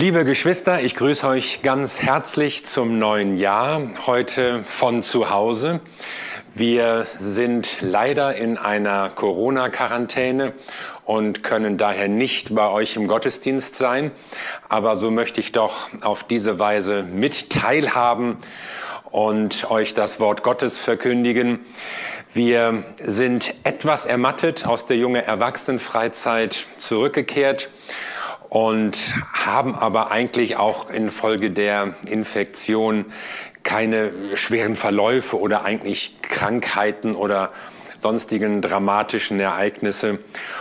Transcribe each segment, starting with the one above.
Liebe Geschwister, ich grüße euch ganz herzlich zum neuen Jahr, heute von zu Hause. Wir sind leider in einer Corona-Quarantäne und können daher nicht bei euch im Gottesdienst sein. Aber so möchte ich doch auf diese Weise mit teilhaben und euch das Wort Gottes verkündigen. Wir sind etwas ermattet aus der junge Erwachsenenfreizeit zurückgekehrt und haben aber eigentlich auch infolge der Infektion keine schweren Verläufe oder eigentlich Krankheiten oder sonstigen dramatischen Ereignisse.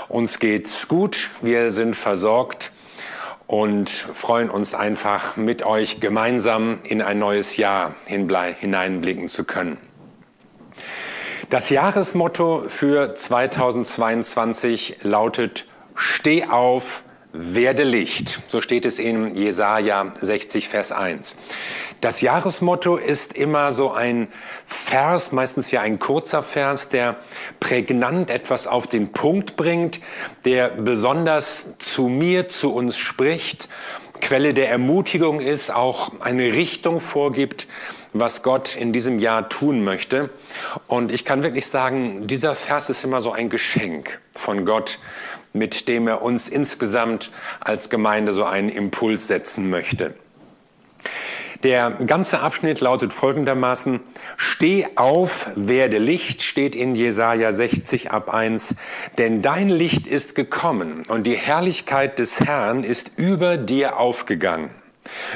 Uns geht's gut, wir sind versorgt und freuen uns einfach mit euch gemeinsam in ein neues Jahr hineinblicken zu können. Das Jahresmotto für 2022 lautet Steh auf, werde Licht. So steht es in Jesaja 60, Vers 1. Das Jahresmotto ist immer so ein Vers, meistens ja ein kurzer Vers, der prägnant etwas auf den Punkt bringt, der besonders zu mir, zu uns spricht, Quelle der Ermutigung ist, auch eine Richtung vorgibt, was Gott in diesem Jahr tun möchte. Und ich kann wirklich sagen, dieser Vers ist immer so ein Geschenk von Gott, mit dem er uns insgesamt als Gemeinde so einen Impuls setzen möchte. Der ganze Abschnitt lautet folgendermaßen, Steh auf, werde Licht, steht in Jesaja 60 ab 1, denn dein Licht ist gekommen und die Herrlichkeit des Herrn ist über dir aufgegangen.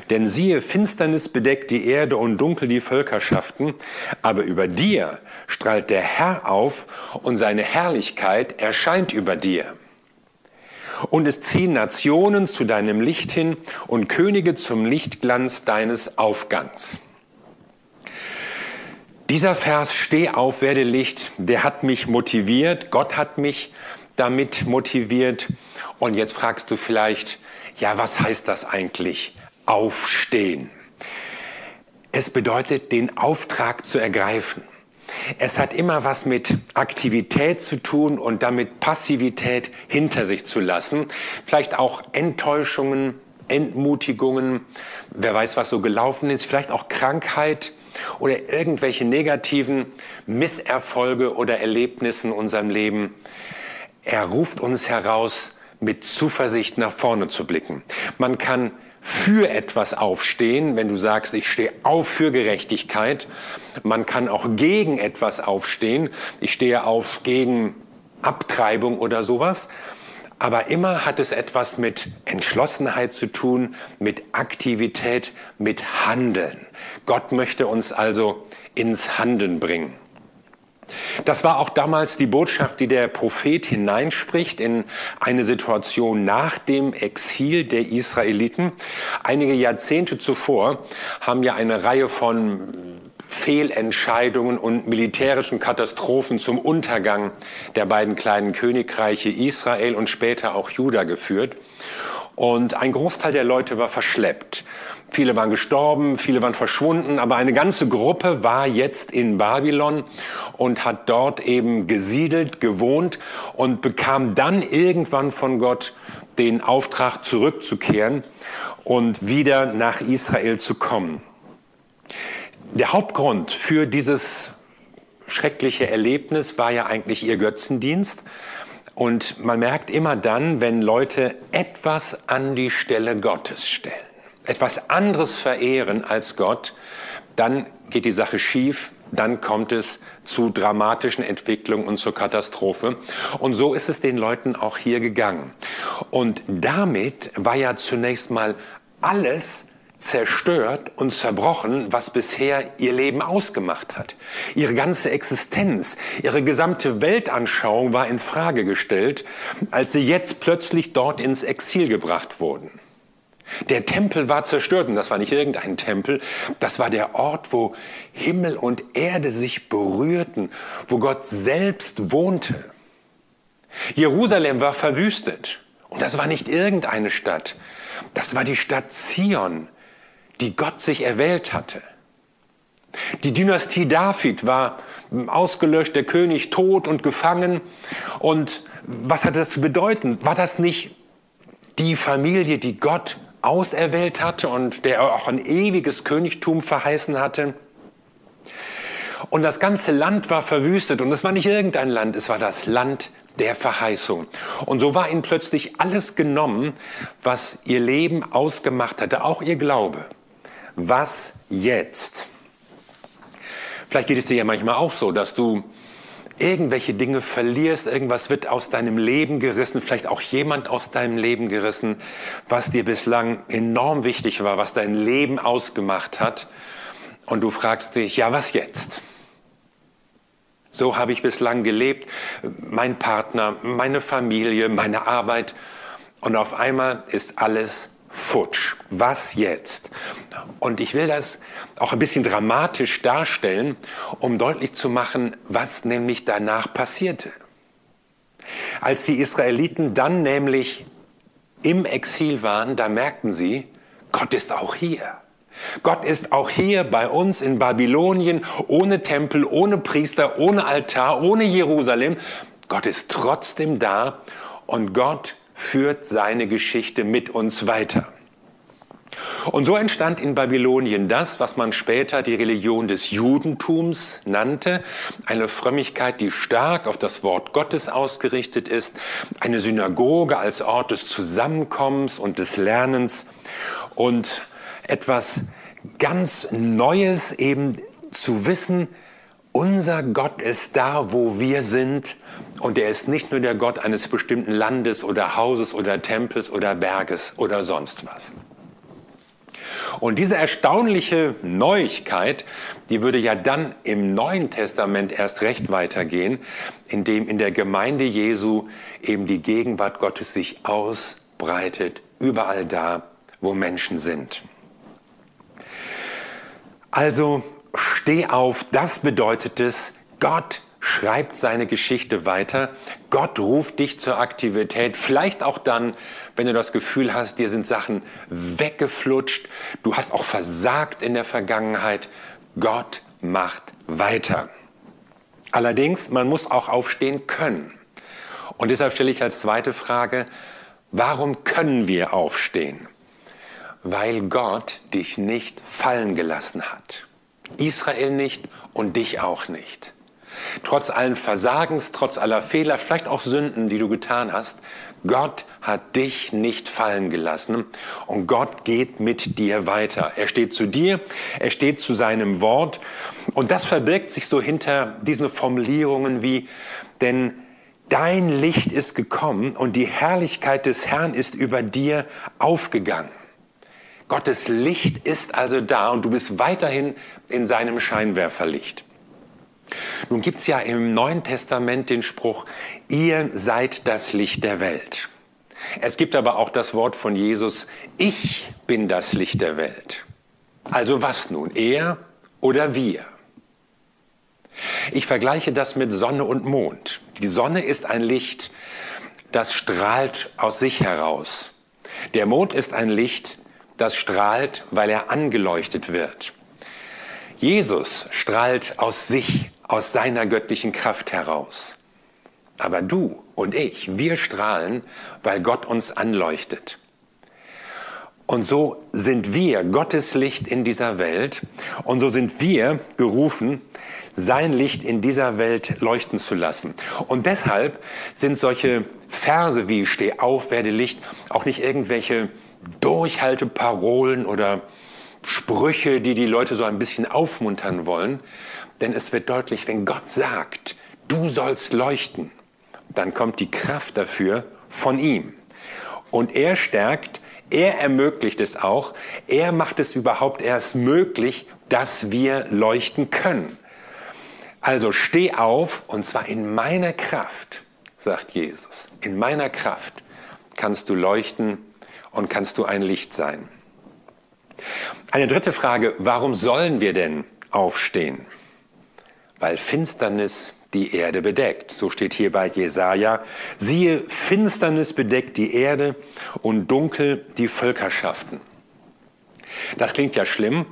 Denn siehe, Finsternis bedeckt die Erde und dunkel die Völkerschaften, aber über dir strahlt der Herr auf und seine Herrlichkeit erscheint über dir. Und es ziehen Nationen zu deinem Licht hin und Könige zum Lichtglanz deines Aufgangs. Dieser Vers, steh auf, werde Licht, der hat mich motiviert. Gott hat mich damit motiviert. Und jetzt fragst du vielleicht, ja, was heißt das eigentlich? Aufstehen. Es bedeutet, den Auftrag zu ergreifen. Es hat immer was mit Aktivität zu tun und damit Passivität hinter sich zu lassen. Vielleicht auch Enttäuschungen, Entmutigungen, wer weiß, was so gelaufen ist, vielleicht auch Krankheit oder irgendwelche negativen Misserfolge oder Erlebnisse in unserem Leben. Er ruft uns heraus, mit Zuversicht nach vorne zu blicken. Man kann für etwas aufstehen, wenn du sagst, ich stehe auf für Gerechtigkeit. Man kann auch gegen etwas aufstehen. Ich stehe auf gegen Abtreibung oder sowas. Aber immer hat es etwas mit Entschlossenheit zu tun, mit Aktivität, mit Handeln. Gott möchte uns also ins Handeln bringen. Das war auch damals die Botschaft, die der Prophet hineinspricht in eine Situation nach dem Exil der Israeliten. Einige Jahrzehnte zuvor haben ja eine Reihe von Fehlentscheidungen und militärischen Katastrophen zum Untergang der beiden kleinen Königreiche Israel und später auch Juda geführt. Und ein Großteil der Leute war verschleppt. Viele waren gestorben, viele waren verschwunden, aber eine ganze Gruppe war jetzt in Babylon und hat dort eben gesiedelt, gewohnt und bekam dann irgendwann von Gott den Auftrag zurückzukehren und wieder nach Israel zu kommen. Der Hauptgrund für dieses schreckliche Erlebnis war ja eigentlich ihr Götzendienst. Und man merkt immer dann, wenn Leute etwas an die Stelle Gottes stellen etwas anderes verehren als Gott, dann geht die Sache schief, dann kommt es zu dramatischen Entwicklungen und zur Katastrophe. Und so ist es den Leuten auch hier gegangen. Und damit war ja zunächst mal alles zerstört und zerbrochen, was bisher ihr Leben ausgemacht hat. Ihre ganze Existenz, ihre gesamte Weltanschauung war in Frage gestellt, als sie jetzt plötzlich dort ins Exil gebracht wurden. Der Tempel war zerstört und das war nicht irgendein Tempel, das war der Ort, wo Himmel und Erde sich berührten, wo Gott selbst wohnte. Jerusalem war verwüstet und das war nicht irgendeine Stadt, das war die Stadt Zion, die Gott sich erwählt hatte. Die Dynastie David war ausgelöscht, der König tot und gefangen. Und was hatte das zu bedeuten? War das nicht die Familie, die Gott auserwählt hatte und der auch ein ewiges Königtum verheißen hatte. Und das ganze Land war verwüstet und es war nicht irgendein Land, es war das Land der Verheißung. Und so war ihnen plötzlich alles genommen, was ihr Leben ausgemacht hatte, auch ihr Glaube. Was jetzt? Vielleicht geht es dir ja manchmal auch so, dass du irgendwelche Dinge verlierst, irgendwas wird aus deinem Leben gerissen, vielleicht auch jemand aus deinem Leben gerissen, was dir bislang enorm wichtig war, was dein Leben ausgemacht hat. Und du fragst dich, ja, was jetzt? So habe ich bislang gelebt, mein Partner, meine Familie, meine Arbeit. Und auf einmal ist alles futsch. Was jetzt? Und ich will das auch ein bisschen dramatisch darstellen, um deutlich zu machen, was nämlich danach passierte. Als die Israeliten dann nämlich im Exil waren, da merkten sie, Gott ist auch hier. Gott ist auch hier bei uns in Babylonien ohne Tempel, ohne Priester, ohne Altar, ohne Jerusalem. Gott ist trotzdem da und Gott führt seine Geschichte mit uns weiter. Und so entstand in Babylonien das, was man später die Religion des Judentums nannte, eine Frömmigkeit, die stark auf das Wort Gottes ausgerichtet ist, eine Synagoge als Ort des Zusammenkommens und des Lernens und etwas ganz Neues eben zu wissen, unser Gott ist da, wo wir sind. Und er ist nicht nur der Gott eines bestimmten Landes oder Hauses oder Tempels oder Berges oder sonst was. Und diese erstaunliche Neuigkeit, die würde ja dann im Neuen Testament erst recht weitergehen, indem in der Gemeinde Jesu eben die Gegenwart Gottes sich ausbreitet, überall da, wo Menschen sind. Also steh auf, das bedeutet es, Gott schreibt seine Geschichte weiter. Gott ruft dich zur Aktivität. Vielleicht auch dann, wenn du das Gefühl hast, dir sind Sachen weggeflutscht. Du hast auch versagt in der Vergangenheit. Gott macht weiter. Allerdings, man muss auch aufstehen können. Und deshalb stelle ich als zweite Frage, warum können wir aufstehen? Weil Gott dich nicht fallen gelassen hat. Israel nicht und dich auch nicht. Trotz allen Versagens, trotz aller Fehler, vielleicht auch Sünden, die du getan hast, Gott hat dich nicht fallen gelassen und Gott geht mit dir weiter. Er steht zu dir, er steht zu seinem Wort und das verbirgt sich so hinter diesen Formulierungen wie, denn dein Licht ist gekommen und die Herrlichkeit des Herrn ist über dir aufgegangen. Gottes Licht ist also da und du bist weiterhin in seinem Scheinwerferlicht. Nun gibt's ja im Neuen Testament den Spruch, ihr seid das Licht der Welt. Es gibt aber auch das Wort von Jesus, ich bin das Licht der Welt. Also was nun, er oder wir? Ich vergleiche das mit Sonne und Mond. Die Sonne ist ein Licht, das strahlt aus sich heraus. Der Mond ist ein Licht, das strahlt, weil er angeleuchtet wird. Jesus strahlt aus sich, aus seiner göttlichen Kraft heraus. Aber du und ich, wir strahlen, weil Gott uns anleuchtet. Und so sind wir Gottes Licht in dieser Welt und so sind wir gerufen, sein Licht in dieser Welt leuchten zu lassen. Und deshalb sind solche Verse wie Steh auf, werde Licht auch nicht irgendwelche Durchhalteparolen oder Sprüche, die die Leute so ein bisschen aufmuntern wollen. Denn es wird deutlich, wenn Gott sagt, du sollst leuchten, dann kommt die Kraft dafür von ihm. Und er stärkt, er ermöglicht es auch, er macht es überhaupt erst möglich, dass wir leuchten können. Also steh auf und zwar in meiner Kraft, sagt Jesus. In meiner Kraft kannst du leuchten und kannst du ein Licht sein. Eine dritte Frage, warum sollen wir denn aufstehen? Weil Finsternis die Erde bedeckt. So steht hier bei Jesaja. Siehe, Finsternis bedeckt die Erde und dunkel die Völkerschaften. Das klingt ja schlimm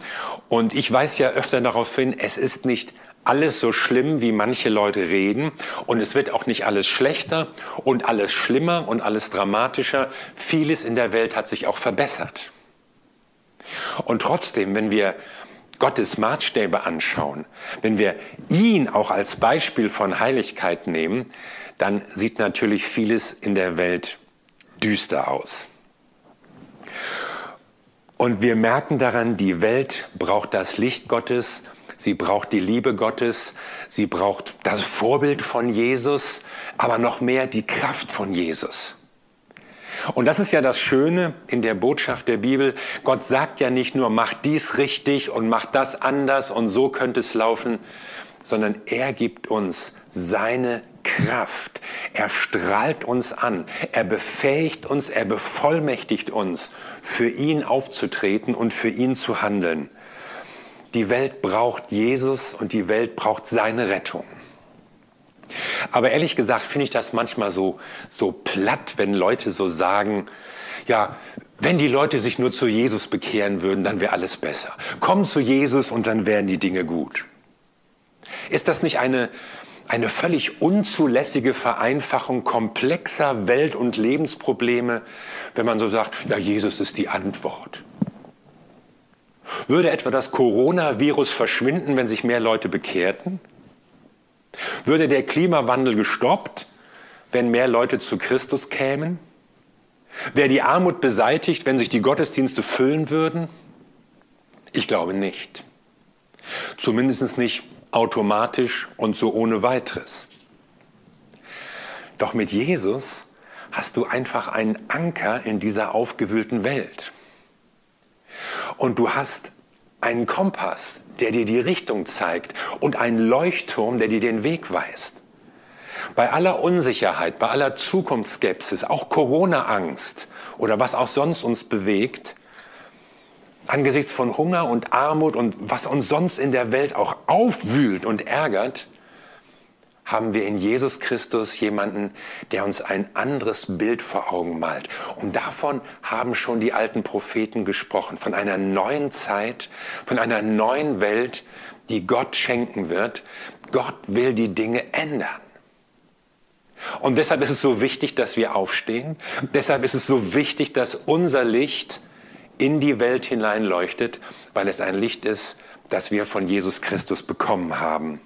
und ich weise ja öfter darauf hin, es ist nicht alles so schlimm, wie manche Leute reden. Und es wird auch nicht alles schlechter und alles schlimmer und alles dramatischer. Vieles in der Welt hat sich auch verbessert. Und trotzdem, wenn wir Gottes Maßstäbe anschauen, wenn wir ihn auch als Beispiel von Heiligkeit nehmen, dann sieht natürlich vieles in der Welt düster aus. Und wir merken daran, die Welt braucht das Licht Gottes, sie braucht die Liebe Gottes, sie braucht das Vorbild von Jesus, aber noch mehr die Kraft von Jesus. Und das ist ja das Schöne in der Botschaft der Bibel. Gott sagt ja nicht nur, mach dies richtig und mach das anders und so könnte es laufen, sondern er gibt uns seine Kraft. Er strahlt uns an. Er befähigt uns, er bevollmächtigt uns, für ihn aufzutreten und für ihn zu handeln. Die Welt braucht Jesus und die Welt braucht seine Rettung. Aber ehrlich gesagt finde ich das manchmal so, so platt, wenn Leute so sagen, ja, wenn die Leute sich nur zu Jesus bekehren würden, dann wäre alles besser. Komm zu Jesus und dann wären die Dinge gut. Ist das nicht eine, eine völlig unzulässige Vereinfachung komplexer Welt- und Lebensprobleme, wenn man so sagt, ja, Jesus ist die Antwort? Würde etwa das Coronavirus verschwinden, wenn sich mehr Leute bekehrten? Würde der Klimawandel gestoppt, wenn mehr Leute zu Christus kämen? Wäre die Armut beseitigt, wenn sich die Gottesdienste füllen würden? Ich glaube nicht. Zumindest nicht automatisch und so ohne weiteres. Doch mit Jesus hast du einfach einen Anker in dieser aufgewühlten Welt. Und du hast einen Kompass, der dir die Richtung zeigt und einen Leuchtturm, der dir den Weg weist. Bei aller Unsicherheit, bei aller Zukunftsskepsis, auch Corona-Angst oder was auch sonst uns bewegt, angesichts von Hunger und Armut und was uns sonst in der Welt auch aufwühlt und ärgert, haben wir in Jesus Christus jemanden, der uns ein anderes Bild vor Augen malt. Und davon haben schon die alten Propheten gesprochen, von einer neuen Zeit, von einer neuen Welt, die Gott schenken wird. Gott will die Dinge ändern. Und deshalb ist es so wichtig, dass wir aufstehen. Deshalb ist es so wichtig, dass unser Licht in die Welt hineinleuchtet, weil es ein Licht ist, das wir von Jesus Christus bekommen haben.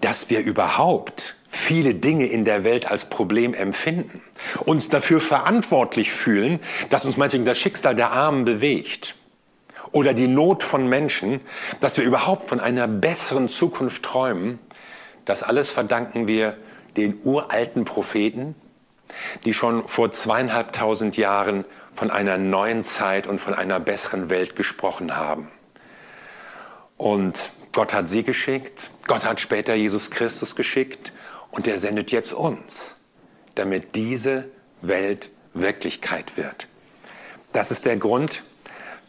Dass wir überhaupt viele Dinge in der Welt als Problem empfinden, uns dafür verantwortlich fühlen, dass uns meinetwegen das Schicksal der Armen bewegt oder die Not von Menschen, dass wir überhaupt von einer besseren Zukunft träumen, das alles verdanken wir den uralten Propheten, die schon vor zweieinhalbtausend Jahren von einer neuen Zeit und von einer besseren Welt gesprochen haben. Und Gott hat sie geschickt, Gott hat später Jesus Christus geschickt und er sendet jetzt uns, damit diese Welt Wirklichkeit wird. Das ist der Grund,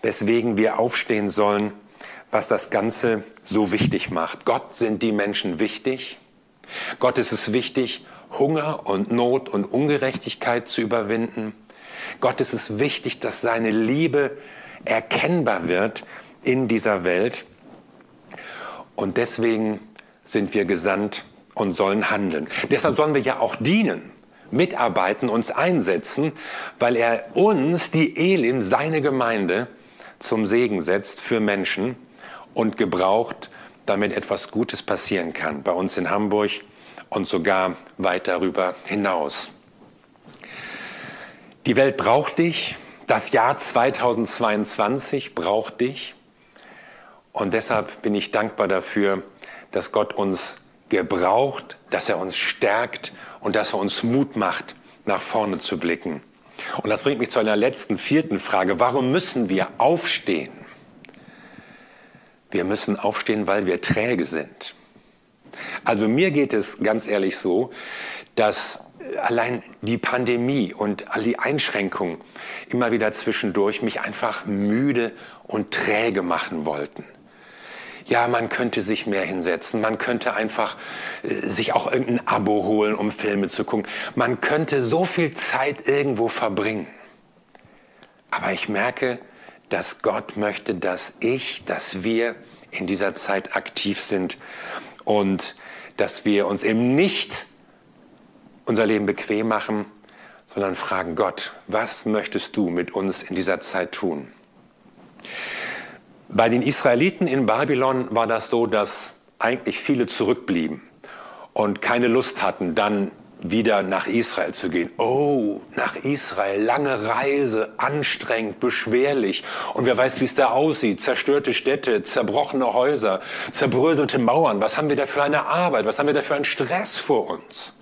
weswegen wir aufstehen sollen, was das Ganze so wichtig macht. Gott sind die Menschen wichtig. Gott ist es wichtig, Hunger und Not und Ungerechtigkeit zu überwinden. Gott ist es wichtig, dass seine Liebe erkennbar wird in dieser Welt. Und deswegen sind wir gesandt und sollen handeln. Deshalb sollen wir ja auch dienen, mitarbeiten, uns einsetzen, weil er uns, die Elim, seine Gemeinde, zum Segen setzt für Menschen und gebraucht, damit etwas Gutes passieren kann. Bei uns in Hamburg und sogar weit darüber hinaus. Die Welt braucht dich, das Jahr 2022 braucht dich und deshalb bin ich dankbar dafür, dass Gott uns gebraucht, dass er uns stärkt und dass er uns Mut macht, nach vorne zu blicken. Und das bringt mich zu einer letzten, vierten Frage. Warum müssen wir aufstehen? Wir müssen aufstehen, weil wir träge sind. Also mir geht es ganz ehrlich so, dass allein die Pandemie und all die Einschränkungen immer wieder zwischendurch mich einfach müde und träge machen wollten. Ja, man könnte sich mehr hinsetzen, man könnte einfach äh, sich auch irgendein Abo holen, um Filme zu gucken. Man könnte so viel Zeit irgendwo verbringen. Aber ich merke, dass Gott möchte, dass ich, dass wir in dieser Zeit aktiv sind und dass wir uns eben nicht unser Leben bequem machen, sondern fragen Gott, was möchtest du mit uns in dieser Zeit tun? Bei den Israeliten in Babylon war das so, dass eigentlich viele zurückblieben und keine Lust hatten, dann wieder nach Israel zu gehen. Oh, nach Israel, lange Reise, anstrengend, beschwerlich. Und wer weiß, wie es da aussieht. Zerstörte Städte, zerbrochene Häuser, zerbröselte Mauern. Was haben wir da für eine Arbeit? Was haben wir da für einen Stress vor uns?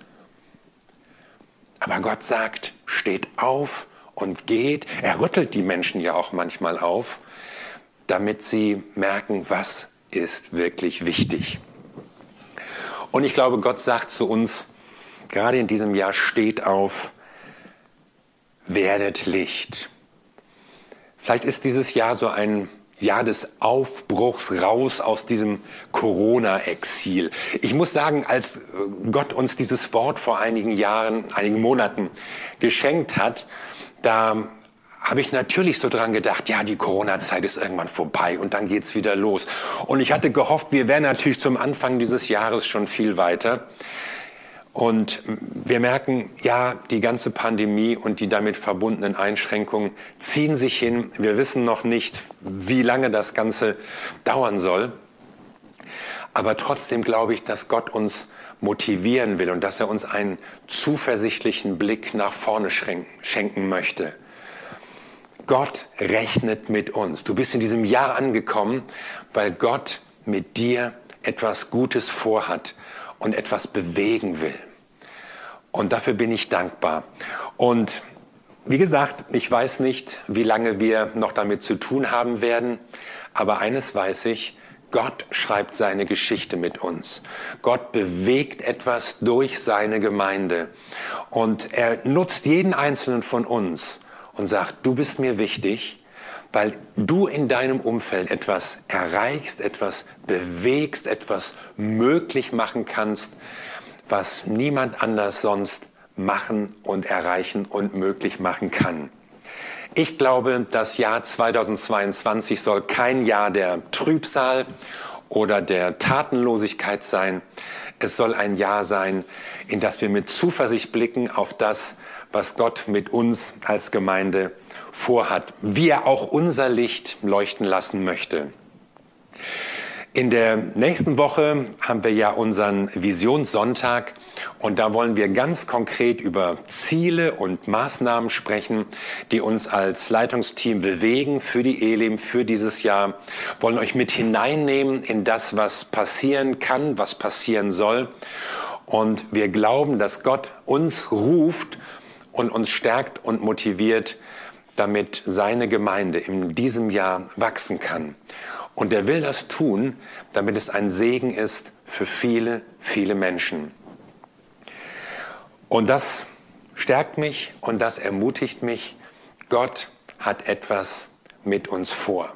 Aber Gott sagt, steht auf und geht. Er rüttelt die Menschen ja auch manchmal auf, damit sie merken, was ist wirklich wichtig. Und ich glaube, Gott sagt zu uns, gerade in diesem Jahr steht auf, werdet Licht. Vielleicht ist dieses Jahr so ein Jahr des Aufbruchs raus aus diesem Corona-Exil. Ich muss sagen, als Gott uns dieses Wort vor einigen Jahren, einigen Monaten geschenkt hat, da habe ich natürlich so dran gedacht, ja, die Corona-Zeit ist irgendwann vorbei und dann geht's wieder los. Und ich hatte gehofft, wir wären natürlich zum Anfang dieses Jahres schon viel weiter. Und wir merken, ja, die ganze Pandemie und die damit verbundenen Einschränkungen ziehen sich hin. Wir wissen noch nicht, wie lange das Ganze dauern soll. Aber trotzdem glaube ich, dass Gott uns motivieren will und dass er uns einen zuversichtlichen Blick nach vorne schenken möchte. Gott rechnet mit uns. Du bist in diesem Jahr angekommen, weil Gott mit dir etwas Gutes vorhat und etwas bewegen will. Und dafür bin ich dankbar. Und wie gesagt, ich weiß nicht, wie lange wir noch damit zu tun haben werden, aber eines weiß ich, Gott schreibt seine Geschichte mit uns. Gott bewegt etwas durch seine Gemeinde. Und er nutzt jeden einzelnen von uns und sagt, du bist mir wichtig, weil du in deinem Umfeld etwas erreichst, etwas bewegst, etwas möglich machen kannst, was niemand anders sonst machen und erreichen und möglich machen kann. Ich glaube, das Jahr 2022 soll kein Jahr der Trübsal oder der Tatenlosigkeit sein. Es soll ein Jahr sein, in das wir mit Zuversicht blicken auf das, was Gott mit uns als Gemeinde vorhat, wie er auch unser Licht leuchten lassen möchte. In der nächsten Woche haben wir ja unseren Visionssonntag und da wollen wir ganz konkret über Ziele und Maßnahmen sprechen, die uns als Leitungsteam bewegen für die Elim, für dieses Jahr, wollen euch mit hineinnehmen in das, was passieren kann, was passieren soll. Und wir glauben, dass Gott uns ruft und uns stärkt und motiviert, damit seine Gemeinde in diesem Jahr wachsen kann. Und er will das tun, damit es ein Segen ist für viele, viele Menschen. Und das stärkt mich und das ermutigt mich. Gott hat etwas mit uns vor.